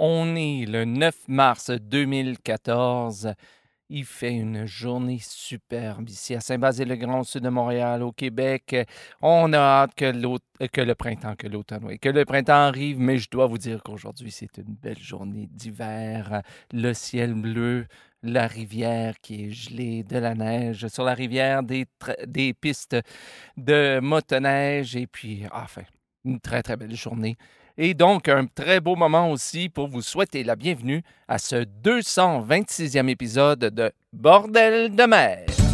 On est le 9 mars 2014. Il fait une journée superbe ici à Saint-Basile-le-Grand, au sud de Montréal, au Québec. On a hâte que, le printemps, que l'automne, que le printemps arrive, mais je dois vous dire qu'aujourd'hui, c'est une belle journée d'hiver. Le ciel bleu, la rivière qui est gelée, de la neige sur la rivière, des pistes de motoneige et puis, enfin, une très, très belle journée. Et donc, un très beau moment aussi pour vous souhaiter la bienvenue à ce 226e épisode de Bordel de mer.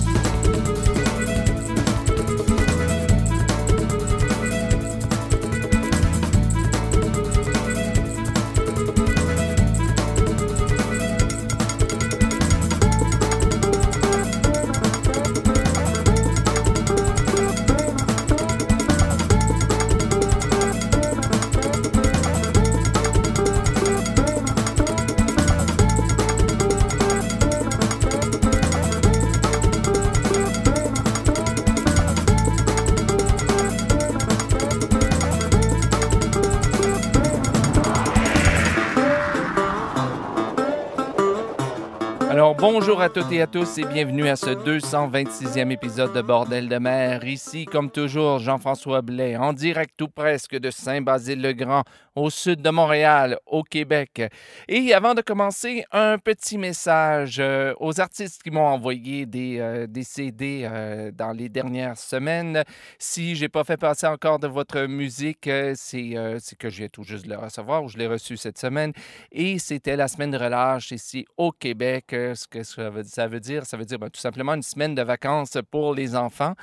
Bonjour à toutes et à tous et bienvenue à ce 226e épisode de Bordel de mer. Ici, comme toujours, Jean-François Blais, en direct ou presque de Saint-Basile-le-Grand, au sud de Montréal, au Québec. Et avant de commencer, un petit message euh, aux artistes qui m'ont envoyé des, euh, CD euh, dans les dernières semaines. Si j'ai pas fait passer encore de votre musique, c'est que je viens tout juste de le recevoir ou je l'ai reçu cette semaine. Et c'était la semaine de relâche ici au Québec. Ce que ça veut, ça veut dire, ça veut dire ben, tout simplement une semaine de vacances pour les enfants.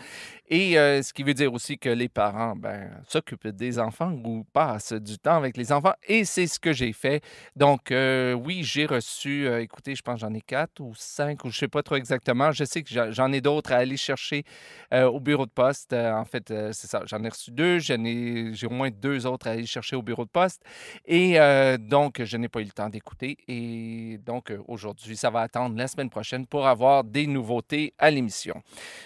Et ce qui veut dire aussi que les parents ben, s'occupent des enfants ou passent du temps avec les enfants. Et c'est ce que j'ai fait. Donc, oui, j'ai reçu, écoutez, je pense j'en ai quatre ou cinq, ou je ne sais pas trop exactement. Je sais que j'en ai d'autres à aller chercher au bureau de poste. en fait, c'est ça. J'en ai reçu deux. J'ai au moins deux autres à aller chercher au bureau de poste. Et donc, je n'ai pas eu le temps d'écouter. Et donc, aujourd'hui, ça va attendre la semaine prochaine pour avoir des nouveautés à l'émission.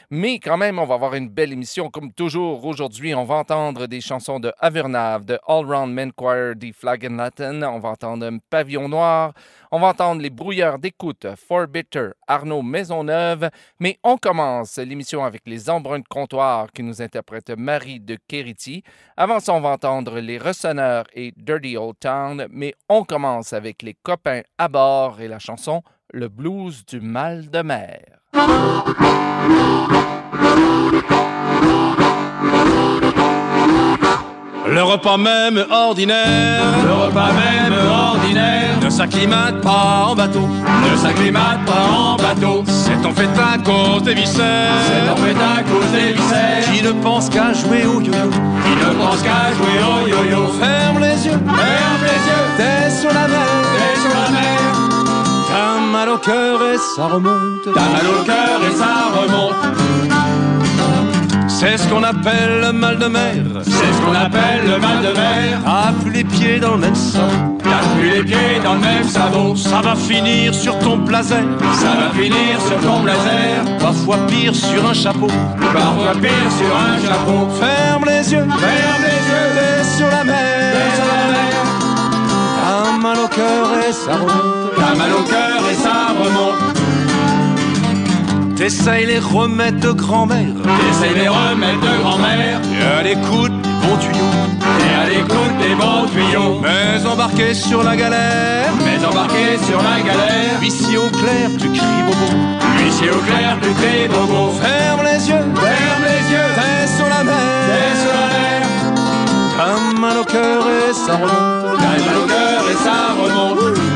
Mais quand même, on va avoir une belle émission. Comme toujours, aujourd'hui, on va entendre des chansons de Avernav, de All Round Men Choir, The Flag and Latin. On va entendre un Pavillon Noir. On va entendre les brouilleurs d'écoute, For Bitter, Arnaud Maisonneuve. Mais on commence l'émission avec les embruns de comptoir qui nous interprètent Marie de Keriti. Avant ça, on va entendre les Ressonneurs et Dirty Old Town. Mais on commence avec les copains à bord et la chanson Le blues du mal de mer. Le repas même ordinaire, le repas même ordinaire, ne s'acclimate pas en bateau, ne s'acclimate pas en bateau. C'est en fait à cause des viscères, c'est en fait à cause des viscères, qui ne pense qu'à jouer au yo-yo, qui ne pense qu'à jouer au yo-yo. Ferme les yeux, ferme les yeux, t'es sur la mer, t'es sur la mer. T'as mal au cœur et ça remonte, t'as mal au cœur et ça remonte. C'est ce qu'on appelle le mal de mer. C'est ce qu'on appelle le mal de mer. T'as plus les pieds dans le même savon. T'as plus les pieds dans le même savon. Ça va finir sur ton blazer. Ça va finir sur ton blazer. Parfois pire sur un chapeau. Parfois pire sur un chapeau. Ferme les yeux. Ferme les yeux. T'es sur la mer. Sur la mer. T'as mal au cœur et ça remonte. T'essayes les remèdes de grand-mère. T'essayes les remèdes de grand-mère. Et à l'écoute des bons tuyaux. Et à l'écoute des bons tuyaux. Mais embarqué sur la galère. Mais embarqué sur la galère. Ici au clair, tu cries bobo. Ici au clair, tu cries bobo. Ferme les yeux. Ferme les yeux. T'es sur la mer. T'es sur la mer. T'as mal au cœur et ça remonte. T'as mal au cœur et ça remonte.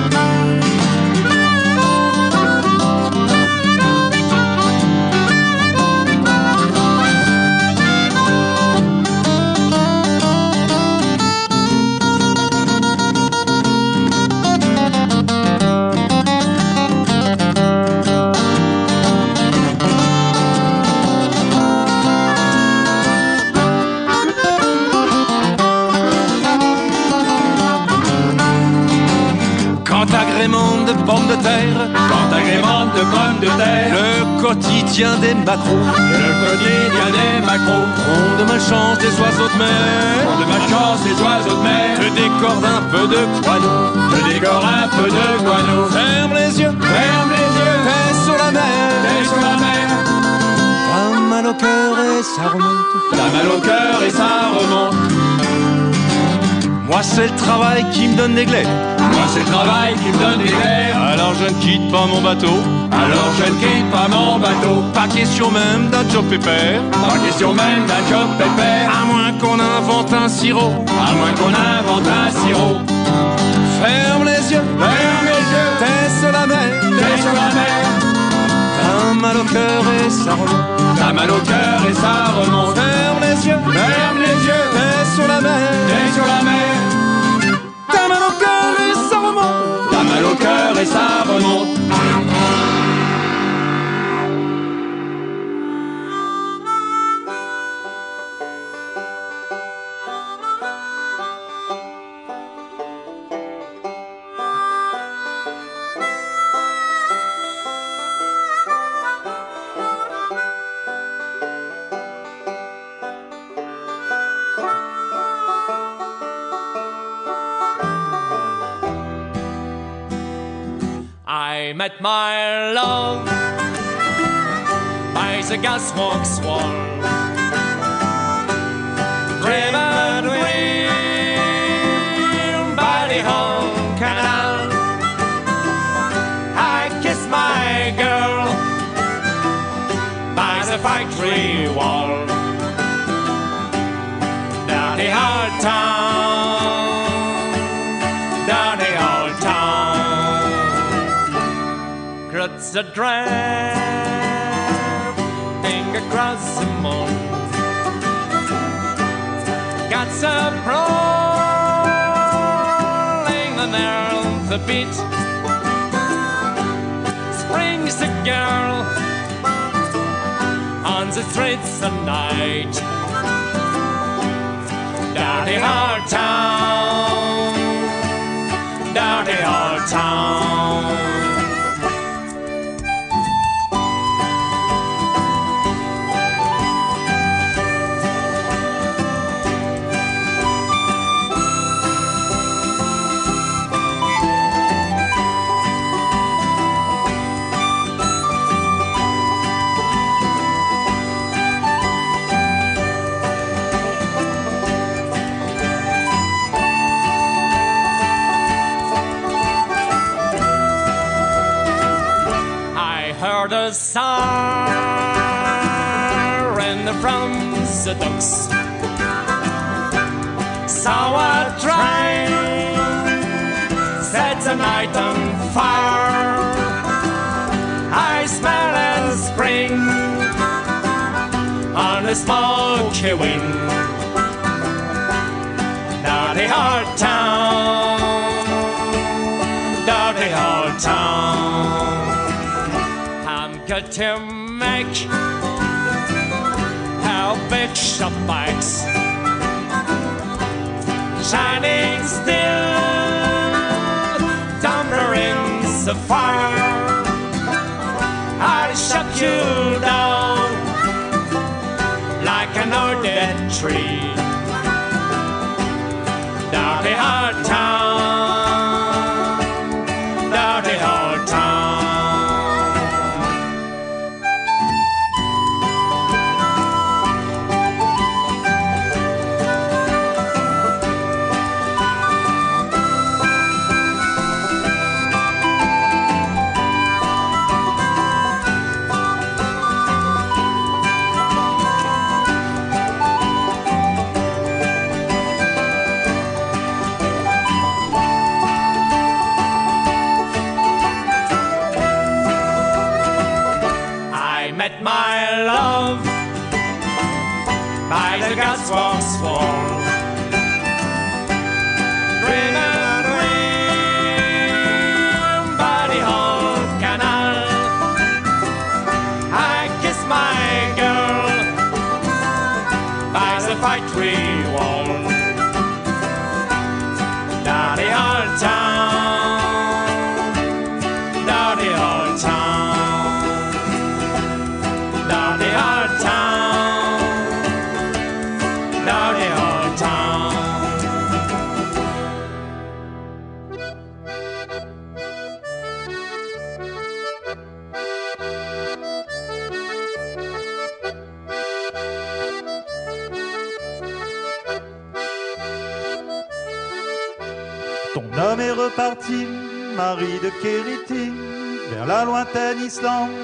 Agrémente de pommes de terre, le quotidien des macros, le quotidien des macros, ont de malchance des oiseaux de mer, ont de malchance des oiseaux de mer, te décorde un peu de croix te décore un peu de guano. Ferme les yeux, Ferme les yeux, t'es sur la mer. t'es sur la mer. T'as mal au cœur et ça remonte. T'as mal au cœur et ça remonte. Moi c'est le travail qui me donne des glaives. Moi c'est le travail qui me donne des airs. Alors je ne quitte pas mon bateau. Alors je ne quitte pas mon bateau. Pas question même d'un job pépère. Pas question même d'un job pépère. À moins qu'on invente un sirop. À moins qu'on invente un sirop. Ferme les yeux, Ferme les yeux, t'es sur la mer. t'es sur la mer. T'as mal au cœur et ça remonte. T'as mal au cœur et ça remonte. Ferme les yeux, Ferme les yeux, t'es sur la mer. t'es sur la mer. T'as mal au cœur et ça remonte. T'as mal au cœur et ça remonte. I met my love by the gasworks wall. Kruts a drive, thing across the moon. Got some rolling the nerve the beat. Springs the girl on the streets at night. Dirty hard town, dirty hard town. Saw a train set the night on fire. I smell a spring on a smoky wind. Dirty hard town, dirty hard town. I'm good to make shop bikes shining still, thundering the fire. I'll shut you down like an old dead tree.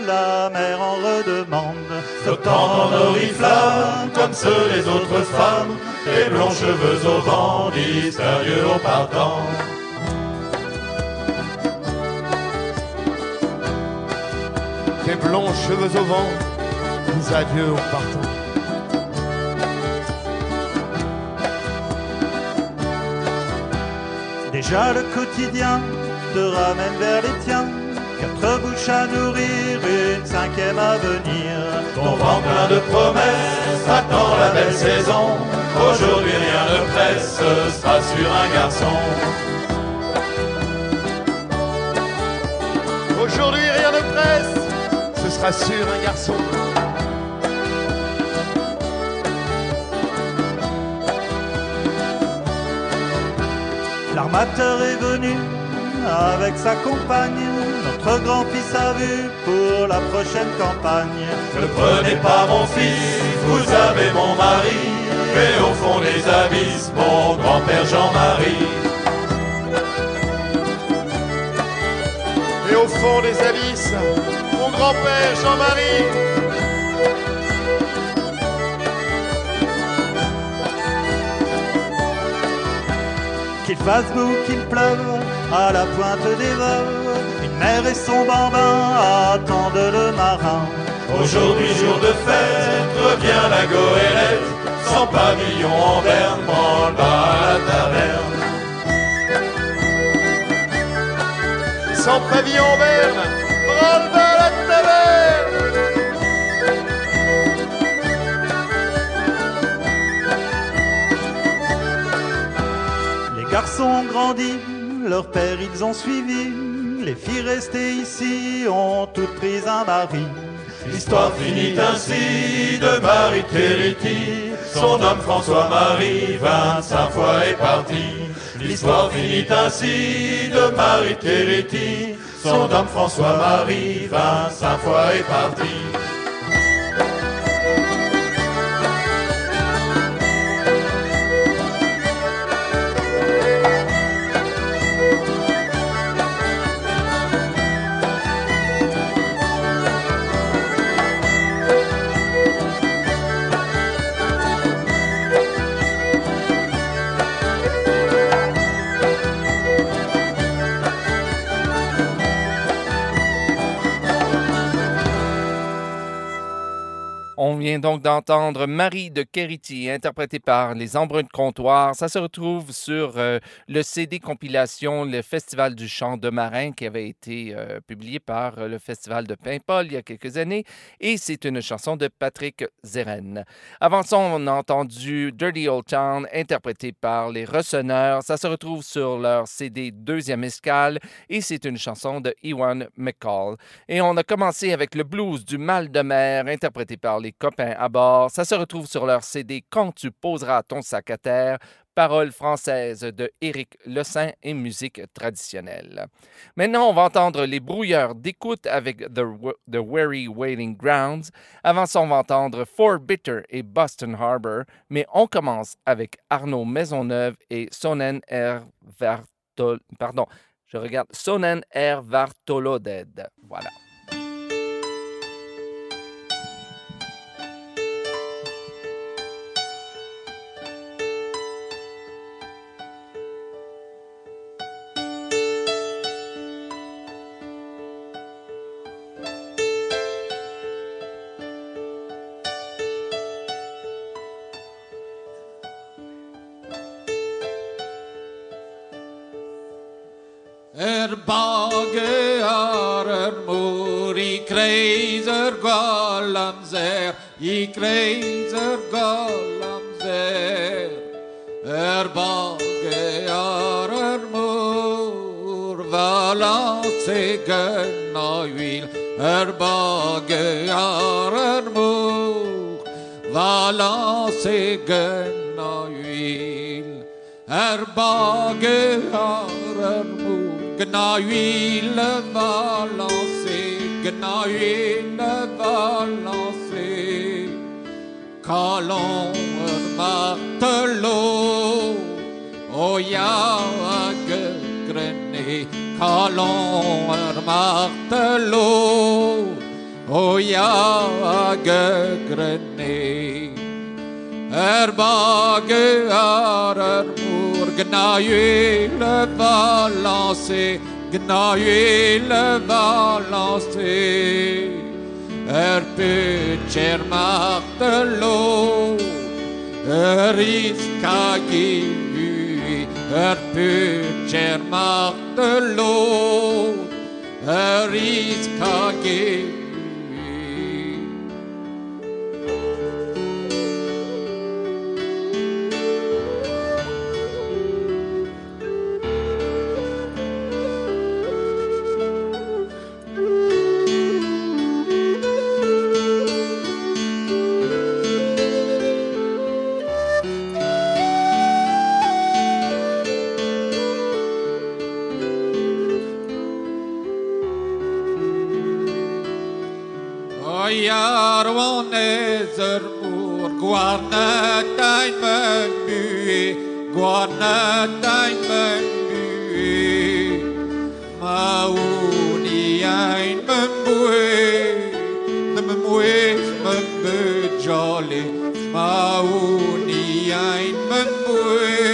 La mer en redemande. Flottant en oriflamme, comme ceux les autres femmes, les blonds cheveux au vent, mystérieux au partant. Tes blonds cheveux au vent, nous adieux au partant. Déjà le quotidien te ramène vers les tiens. Quatre bouches à nourrir, une cinquième à venir. Ton vent plein de promesses attend la belle saison. Aujourd'hui rien ne presse, ce sera sur un garçon. Aujourd'hui rien ne presse, ce sera sur un garçon. L'armateur est venu avec sa compagne. Notre grand-fils a vu pour la prochaine campagne. Ne prenez pas mon fils, vous avez mon mari. Et au fond des abysses, mon grand-père Jean-Marie. Et au fond des abysses, mon grand-père Jean-Marie. Qu'il fasse beau, qu'il pleuve, à la pointe des veuves, une mère et son bambin attendent le marin. Aujourd'hui jour de fête, revient la goélette, sans pavillon en berne, branle bas à la taverne. Sans pavillon berne, branle-bas à la taverne. Les garçons ont grandi, leur père ils ont suivi. Les filles restées ici ont toutes pris un mari. L'histoire finit ainsi de Marie Thériti. Son homme François-Marie, 25 fois est parti. L'histoire finit ainsi de Marie Thériti. Son homme François-Marie, 25 fois est parti. Donc d'entendre Marie de Keriti, interprétée par les Embruns de Comptoir. Ça se retrouve sur euh, le CD compilation Le Festival du chant de marin qui avait été euh, publié par euh, le Festival de Paimpol il y a quelques années. Et c'est une chanson de Patrick Zeren. Avant ça, on a entendu Dirty Old Town, interprété par les Recenneurs. Ça se retrouve sur leur CD Deuxième Escale et c'est une chanson de Ewan McCall. Et on a commencé avec le blues du mal de mer, interprété par les copains à bord. Ça se retrouve sur leur CD Quand tu poseras ton sac à terre, paroles françaises de Éric Saint et musique traditionnelle. Maintenant, on va entendre les brouilleurs d'écoute avec The, Weary Waiting Grounds. Avant ça, on va entendre Four Bitter et Boston Harbor, mais on commence avec Arnaud Maisonneuve et Sonen R. Pardon, je regarde Sonen R. Vartoloded. Voilà. Galamser, i kreiser galamser. Er bage har er mor, vala se gønna vil. Er bage har er mor, vala se gønna vil. Er bage har er mor, gna huile va lancer, Quand martelot, oh ya grené, quand martelot, oh ya grené. Erbage ar er mur, gnaie le va lancer, gnaie le va Ørputjermakter lov, Ørifkagiui, Ørputjermakter lov, Ørifkagiui. Guarda dein menby, guarda dein menby. Mauni ein membui, membui membu jolly. Mauni ein membui,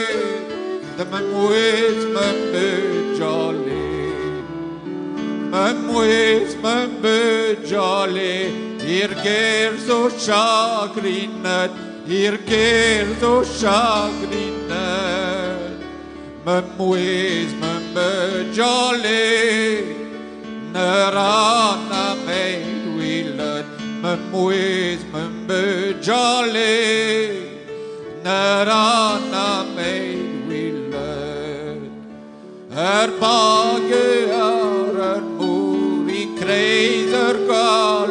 membui Ir ger so chagrinet, ir ger so chagrinet. Me mwys me me jolly, nerana me wilet. Me mwys me me jolly, nerana me wilet. Er bage ar er mŵr i kreiser galam zer,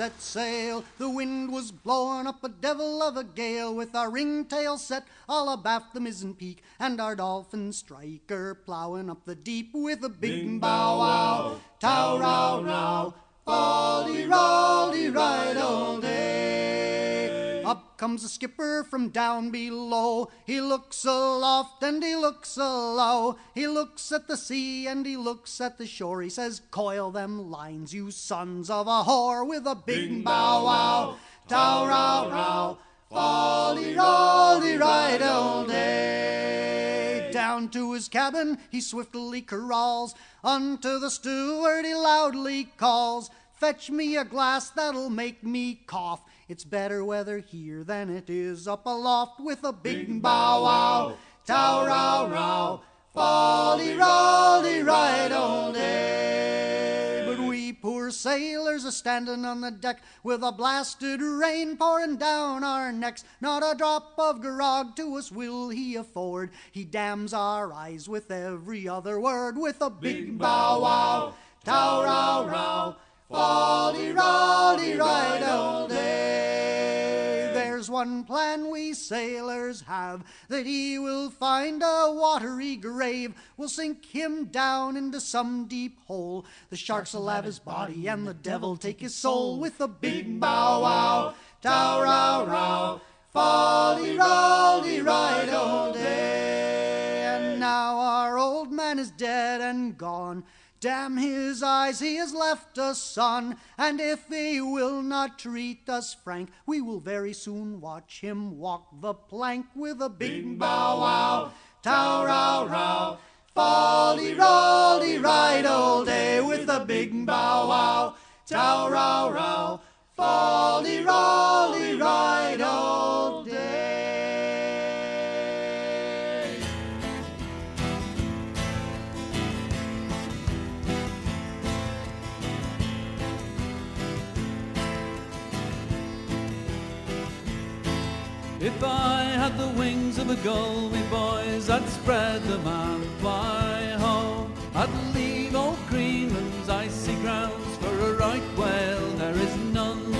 set sail. The wind was blowing up a devil of a gale with our ringtail set all abaft the mizzen peak and our dolphin striker plowing up the deep with a big bow wow, tow row row, folly rolly right all day. Comes the skipper from down below. He looks aloft and he looks alow. He looks at the sea and he looks at the shore. He says, Coil them lines, you sons of a whore, with a big bow wow, tow row row, folly rolly right all day. Down to his cabin he swiftly crawls. Unto the steward he loudly calls. Fetch me a glass that'll make me cough. It's better weather here than it is up aloft with a big bow wow, tow row row, folly rolly right all day. But we poor sailors are standing on the deck with a blasted rain pouring down our necks. Not a drop of grog to us will he afford. He damns our eyes with every other word with a big bow wow, tow row row. Folly rolly right all day. There's one plan we sailors have that he will find a watery grave. We'll sink him down into some deep hole. The sharks will have his body and the devil take his soul with a big bow wow, tow row row. Folly rolly right all day. And now our old man is dead and gone. Damn his eyes, he has left us, son. And if he will not treat us frank, we will very soon watch him walk the plank with a big bow wow, tow row row. Folly rolly right all day with a big bow wow, tow row row. Folly rolly right all day. Gull, me boys, I'd spread them and fly home. I'd leave old Greenland's icy grounds for a right whale, there is none.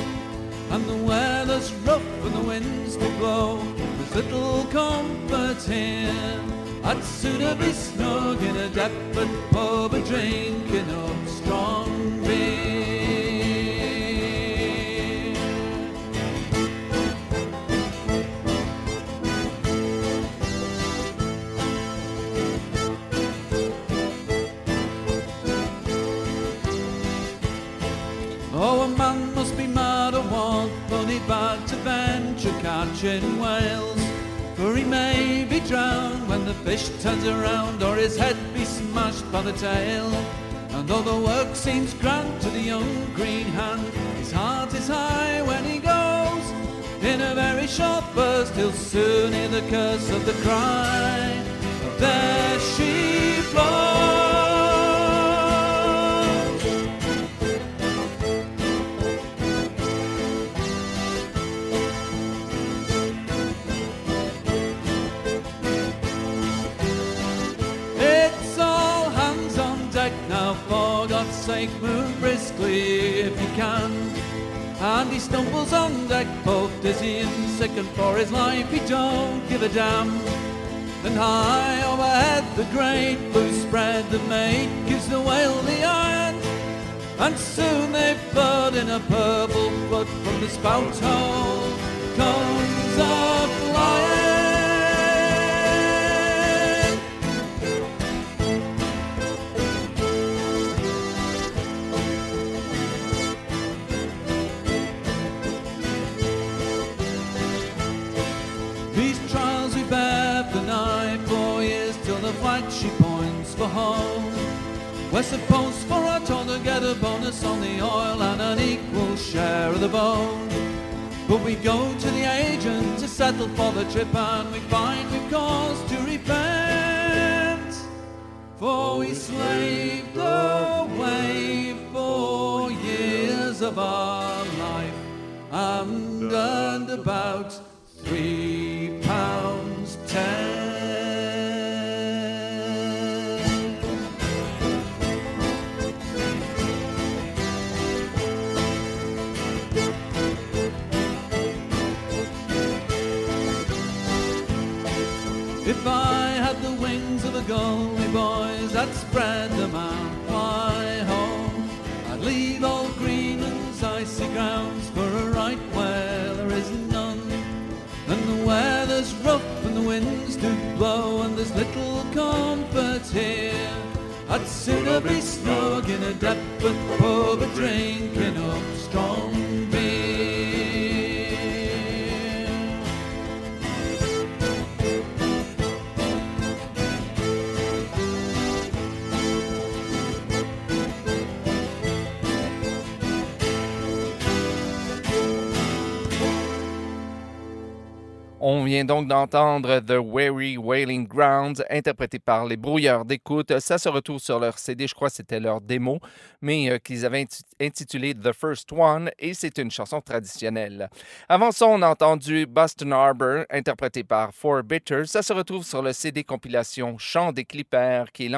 And the weather's rough and the winds do blow, there's little comfort here. I'd sooner be snug in a Deptford pub a drinking up drowned when the fish turns around, or his head be smashed by the tail. And though the work seems grand to the young green hand, his heart is high when he goes. In a very short burst, he'll soon hear the curse of the cry. There she flows. Briskly if you can. And he stumbles on deck, both dizzy and sick, and for his life he don't give a damn. Then high overhead, the great blue spread the mate gives the whale the iron. And soon they flood in a purple flood from the spout hole. Comes a flying. The flag she points for home. We're supposed for our toll to get a bonus on the oil and an equal share of the bone. But we go to the agent to settle for the trip and we find we've cause to repent. For we slaved away four years of our life and earned about three pounds ten. Do blow and there's little comfort here. I'd sooner be snug in a Deptford pub a drinking up strong On vient donc d'entendre The Weary Wailing Grounds, interprété par les Brouilleurs d'écoute. Ça se retrouve sur leur CD, je crois que c'était leur démo, mais euh, qu'ils avaient inti- intitulé The First One, et c'est une chanson traditionnelle. Avant ça, on a entendu Boston Harbor, interprété par Four Bitters. Ça se retrouve sur le CD compilation Chant des Clippers, qui,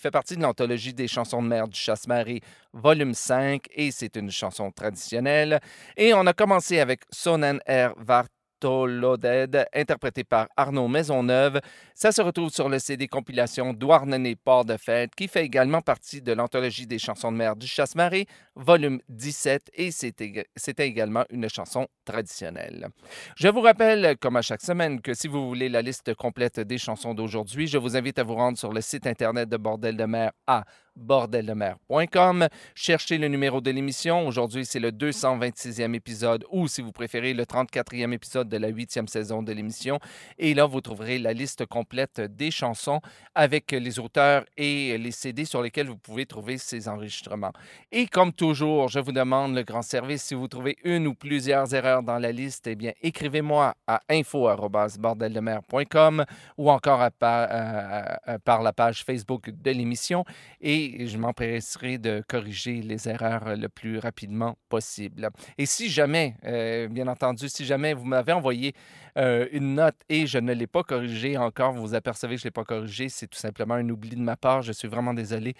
fait partie de l'anthologie des chansons de mer du Chasse-Marée, volume 5, et c'est une chanson traditionnelle. Et on a commencé avec Sonen R. Vart Toloded, interprété par Arnaud Maisonneuve. Ça se retrouve sur le CD compilation Douarnenez Port de Fête, qui fait également partie de l'anthologie des chansons de mer du Chasse-Marée, volume 17, et c'était également une chanson traditionnelle. Je vous rappelle, comme à chaque semaine, que si vous voulez la liste complète des chansons d'aujourd'hui, je vous invite à vous rendre sur le site internet de Bordel de mer à bordeldemer.com. Cherchez le numéro de l'émission. Aujourd'hui, c'est le 226e épisode ou, si vous préférez, le 34e épisode de la 8e saison de l'émission. Et là, vous trouverez la liste complète des chansons avec les auteurs et les CD sur lesquels vous pouvez trouver ces enregistrements. Et comme toujours, je vous demande le grand service. Si vous trouvez une ou plusieurs erreurs dans la liste, eh bien, écrivez-moi à info.bordeldemer.com ou encore à pa- à- à- par la page Facebook de l'émission. Et et je m'empresserai de corriger les erreurs euh, le plus rapidement possible. Et si jamais, euh, bien entendu, si jamais vous m'avez envoyé euh, une note et je ne l'ai pas corrigée encore, vous vous apercevez que je ne l'ai pas corrigée, c'est tout simplement un oubli de ma part. Je suis vraiment désolé.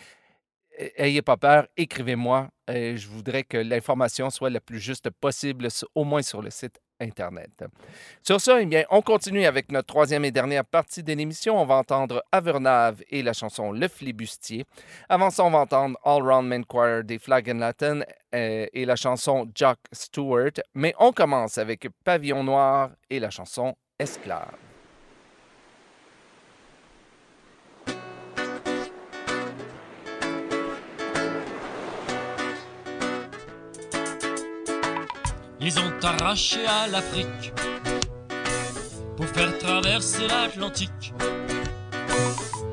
Ayez pas peur, écrivez-moi. je voudrais que l'information soit la plus juste possible, au moins sur le site Sur ce, eh bien, on continue avec notre troisième et dernière partie de l'émission. On va entendre Avernave et la chanson Le Flibustier. Avant ça, on va entendre All Round Men Choir des Flag and Latin euh, et la chanson Jock Stewart. Mais on commence avec Pavillon Noir et la chanson Esclave. Ils ont arraché à l'Afrique pour faire traverser l'Atlantique.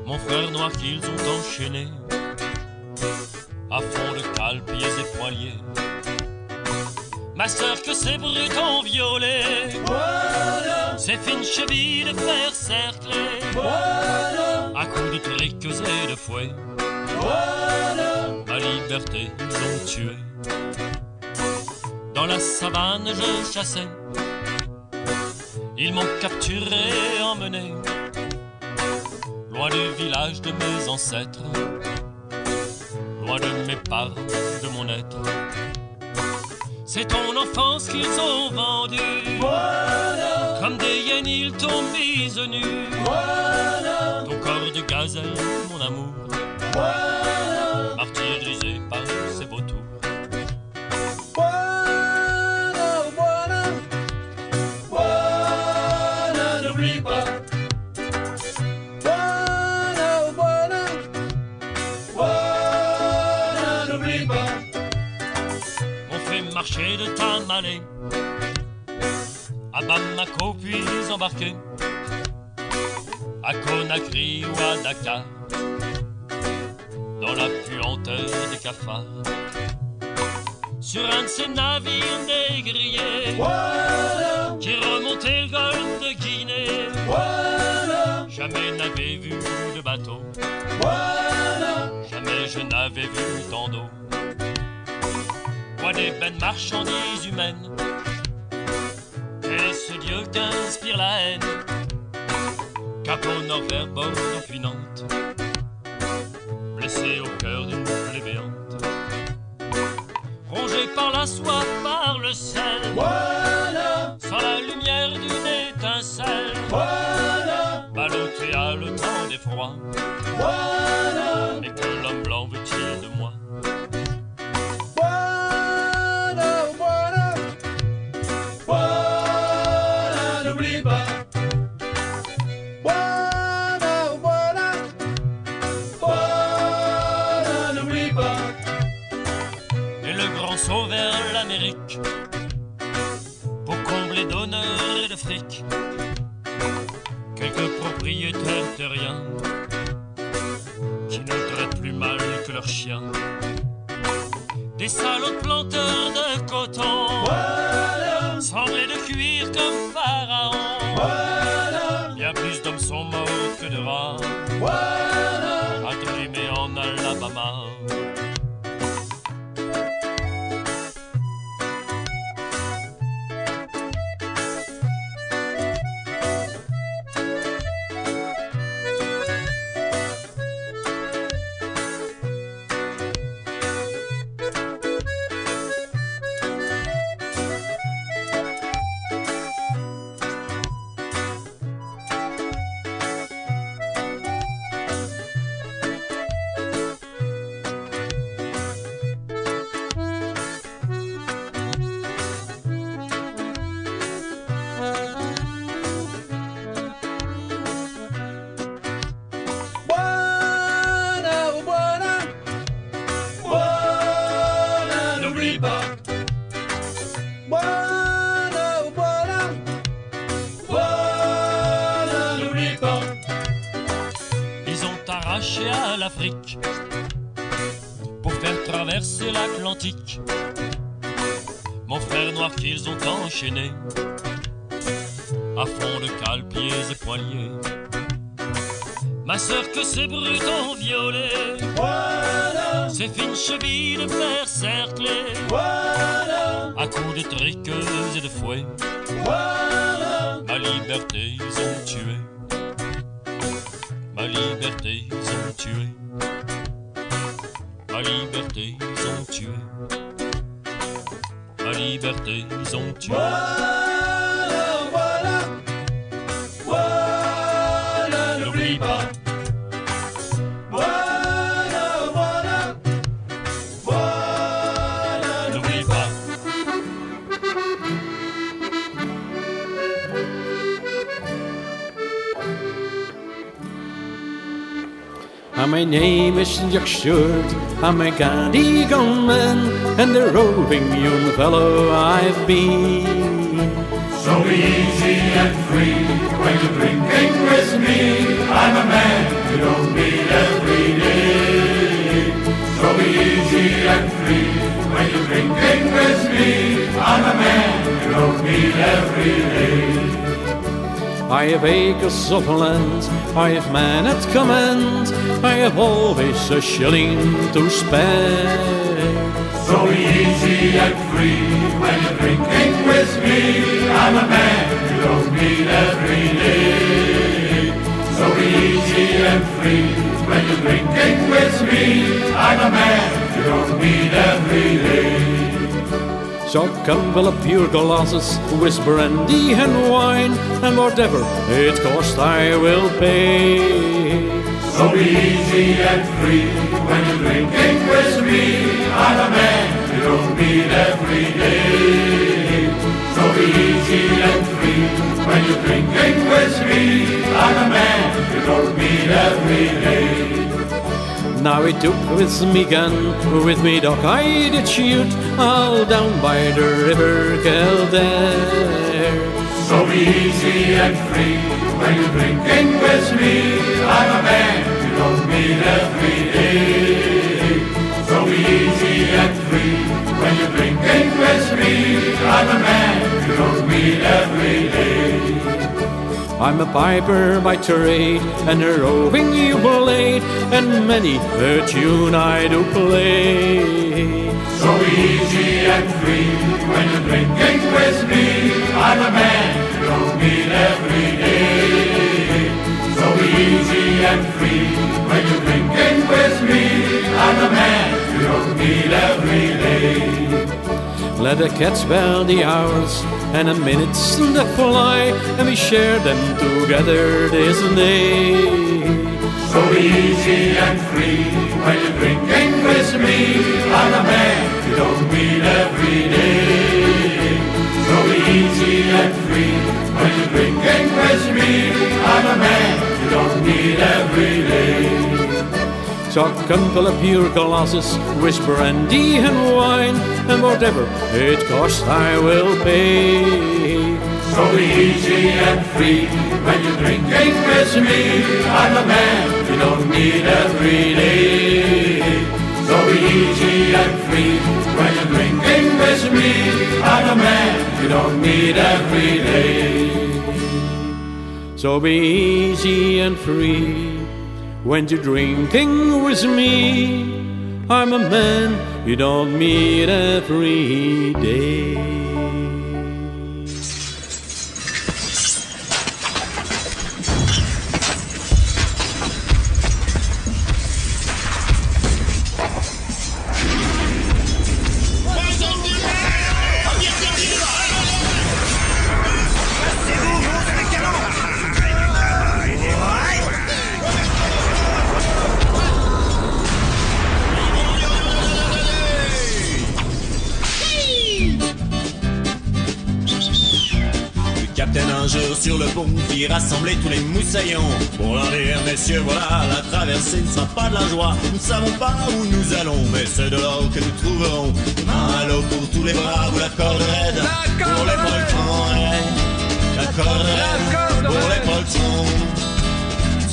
Mon frère noir qu'ils ont enchaîné à fond de cale, pieds et poiliers. Ma sœur que ces brutes ont violé, voilà. ces fines chevilles de fer cerclées, voilà. à coups de triques et de fouet. Voilà. Ma liberté, ils ont tué. Dans la savane, je chassais. Ils m'ont capturé emmené loin du village de mes ancêtres, loin de mes parents, de mon être. C'est ton enfance qu'ils ont vendue. Comme des hyènes, ils t'ont mise nue. Voilà. Ton corps de gazelle, mon amour. À Bamako puis embarqué. À Conakry ou à Dakar dans la puanteur des cafards. Sur un de ces navires voilà. qui remontait le golfe de Guinée. Voilà. jamais n'avais vu de bateau. Voilà. jamais je n'avais vu tant d'eau Moi des belles marchandises humaines. Et ce dieu qu'inspire la haine? Cap au nord vers Bordeaux puis Nantes blessé au cœur d'une plébéante rongé par la soif par le sel. Voilà. sans la lumière d'une étincelle. Voilà. ballotté à le temps des froids voilà. mais que l'homme blanc veut-il de moi combler d'honneur et de fric quelques propriétaires terriens qui ne traitent plus mal que leurs chiens des salauds planteurs de coton Voilà. semblés de cuir comme pharaon Voilà. bien plus d'hommes sont morts que de rats Voilà. trimer en Alabama ont à l'Afrique pour faire traverser l'Atlantique. Mon frère noir qu'ils ont enchaîné à fond de cale, pieds et poignets. Ma sœur que ces brutons violés Voilà, Ces fines chevilles de fer cerclées. Voilà, À coups de triqueuses et de fouet voilà, Ma liberté ils ont ils ont tué Ma liberté ils ont tué Ma liberté ils ont tué my name is Jack Stewart, I'm a Gandhi gunman, and the roving young fellow I've been. So easy and free when you're drinking with me. I'm a man you don't meet every day. So easy and free when you're drinking with me. I'm a man you don't meet every day. I have acres of land, I have men at command, I have always a shilling to spare. So easy and free when you're drinking with me. I'm a man you don't meet every day. So easy and free when you're drinking with me. I'm a man you don't meet every day. Fill up your glasses with brandy and wine, and whatever it costs I will pay. So be easy and free when you're drinking with me. I'm a man you don't meet every day. So be easy and free when you're drinking with me. I'm a man you don't meet every day. Now I took with me gun, with me dog I did shoot, all down by the river Kildare. So easy and free when you're drinking with me. I'm a man you don't meet every day. So easy and free when you're drinking with me. I'm a man you don't meet every day. I'm a piper by trade, and a roving blade, and many a tune I do play. So easy and free when you're drinking with me. I'm a man you don't meet every day. So easy and free when you're drinking with me. I'm a man you don't meet every day. Let the cats spell the hours and the minutes that fly, and we share them together this day. So easy and free when you're drinking with me. I'm a man you don't meet every day. So easy and free when you're drinking with me. I'm a man you don't meet every day. So come fill up your glasses with brandy and wine, and whatever it costs I will pay. So be easy and free when you're drinking with me. I'm a man you don't meet every day. So be easy and free when you're drinking with me. I'm a man you don't meet every day. So be easy and free when you're drinking with me. I'm a man you don't meet every day. Rassembler tous les moussaillons. Pour leur dire messieurs voilà la traversée ne sera pas de la joie. Nous ne savons pas où nous allons mais c'est de l'or que nous trouverons. L'eau pour tous les braves la corde raide. Pour les poltrons raide La corde raide. pour les poltrons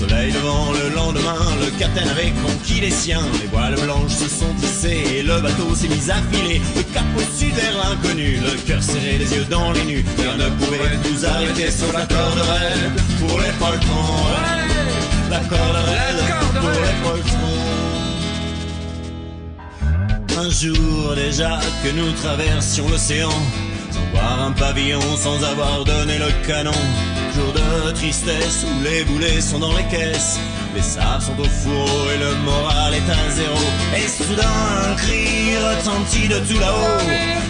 Soleil devant le lendemain, le capitaine avait conquis les siens. Les voiles blanches se sont tissées et le bateau s'est mis à filer. Le cap au sud vers l'inconnu, le cœur serré, les yeux dans les nues. Rien ne pouvait nous arrêter sur la corde raide pour les poltrons. la corde raide pour les poltrons. Un jour déjà que nous traversions l'océan, sans voir un pavillon, sans avoir donné le canon. Jour de tristesse où les boulets sont dans les caisses, les sables sont au fourreau et le moral est à zéro. Et soudain un cri retentit de tout là-haut.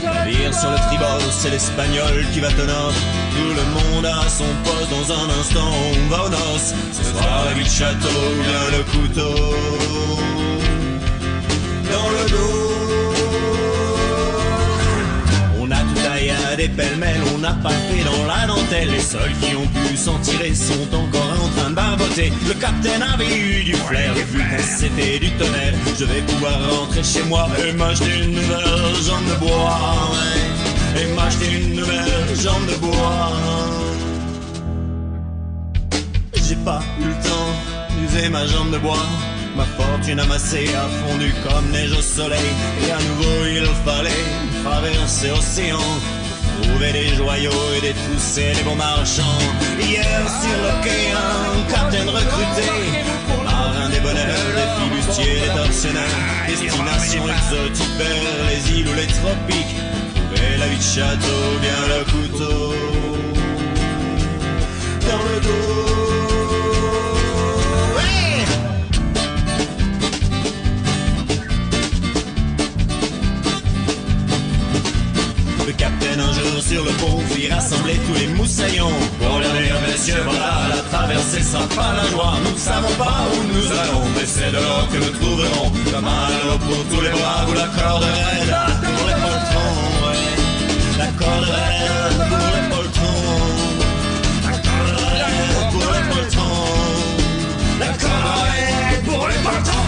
Navire sur le tribord, c'est l'espagnol qui va te nord. Tout le monde a son poste dans un instant, on va aux noces. Ce soir la vie de château, vient le couteau. Dans le dos. Tailladé pêle-mêle, on n'a pas fait dans la dentelle. Les seuls qui ont pu s'en tirer sont encore en train de barboter. Le capitaine avait eu du flair, et vu c'était du tonnerre, je vais pouvoir rentrer chez moi et m'acheter une nouvelle jambe de bois. Et m'acheter une nouvelle jambe de bois. J'ai pas eu le temps d'user ma jambe de bois. Ma fortune amassée a fondu comme neige au soleil. Et à nouveau il fallait traverser l'océan. Trouver des joyaux et des troussés, des bons marchands. Hier sur le quai, un capitaine recruté. Marin des bonheurs, des flibustiers, des tortionnaires. Destination exotique vers les îles ou les tropiques. Trouver la vie de château, bien le couteau. Dans le dos. Le capitaine un jour sur le pont fit rassembler tous les moussaillons. Pour leur dire messieurs voilà la traversée sera pas la joie. Nous savons pas où nous allons mais c'est de que nous trouverons. Comme un pour tous les braves ou la Pour les poltrons ouais. La corde raide pour les poltrons La corde pour les poltrons La corde raide pour les poltrons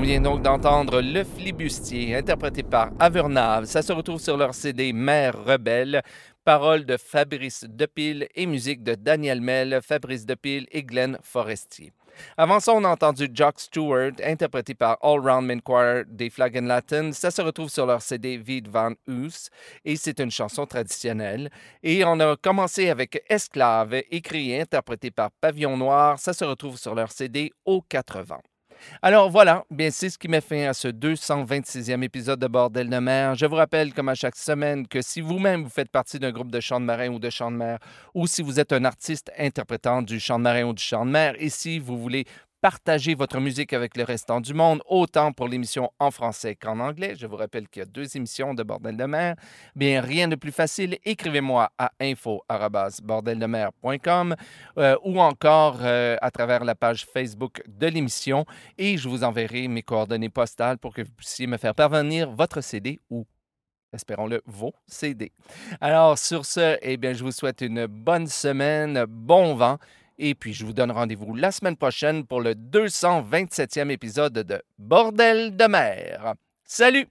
On vient donc d'entendre Le Flibustier, interprété par Avernave. Ça se retrouve sur leur CD Mère rebelle. Paroles de Fabrice Depile et musique de Daniel Mel, Fabrice Depile et Glenn Forestier. Avant ça, on a entendu Jock Stewart, interprété par All Round Men Choir des Flag and Latin. Ça se retrouve sur leur CD Vid Van Oos et c'est une chanson traditionnelle. Et on a commencé avec Esclave, écrit et interprété par Pavillon Noir. Ça se retrouve sur leur CD Au 80. Alors voilà, bien c'est ce qui met fin à ce 226e épisode de Bordel de mer. Je vous rappelle, comme à chaque semaine, que si vous-même vous faites partie d'un groupe de chant de marin ou de chant de mer, ou si vous êtes un artiste interprétant du chant de marin ou du chant de mer, et si vous voulez partager votre musique avec le restant du monde, autant pour l'émission en français qu'en anglais. Je vous rappelle qu'il y a deux émissions de Bordel de mer. Bien, rien de plus facile. Écrivez-moi à info.bordeldemer.com euh, ou encore euh, à travers la page Facebook de l'émission et je vous enverrai mes coordonnées postales pour que vous puissiez me faire parvenir votre CD ou espérons-le, vos CD. Alors, sur ce, eh bien, je vous souhaite une bonne semaine, bon vent et puis, je vous donne rendez-vous la semaine prochaine pour le 227e épisode de Bordel de mer. Salut!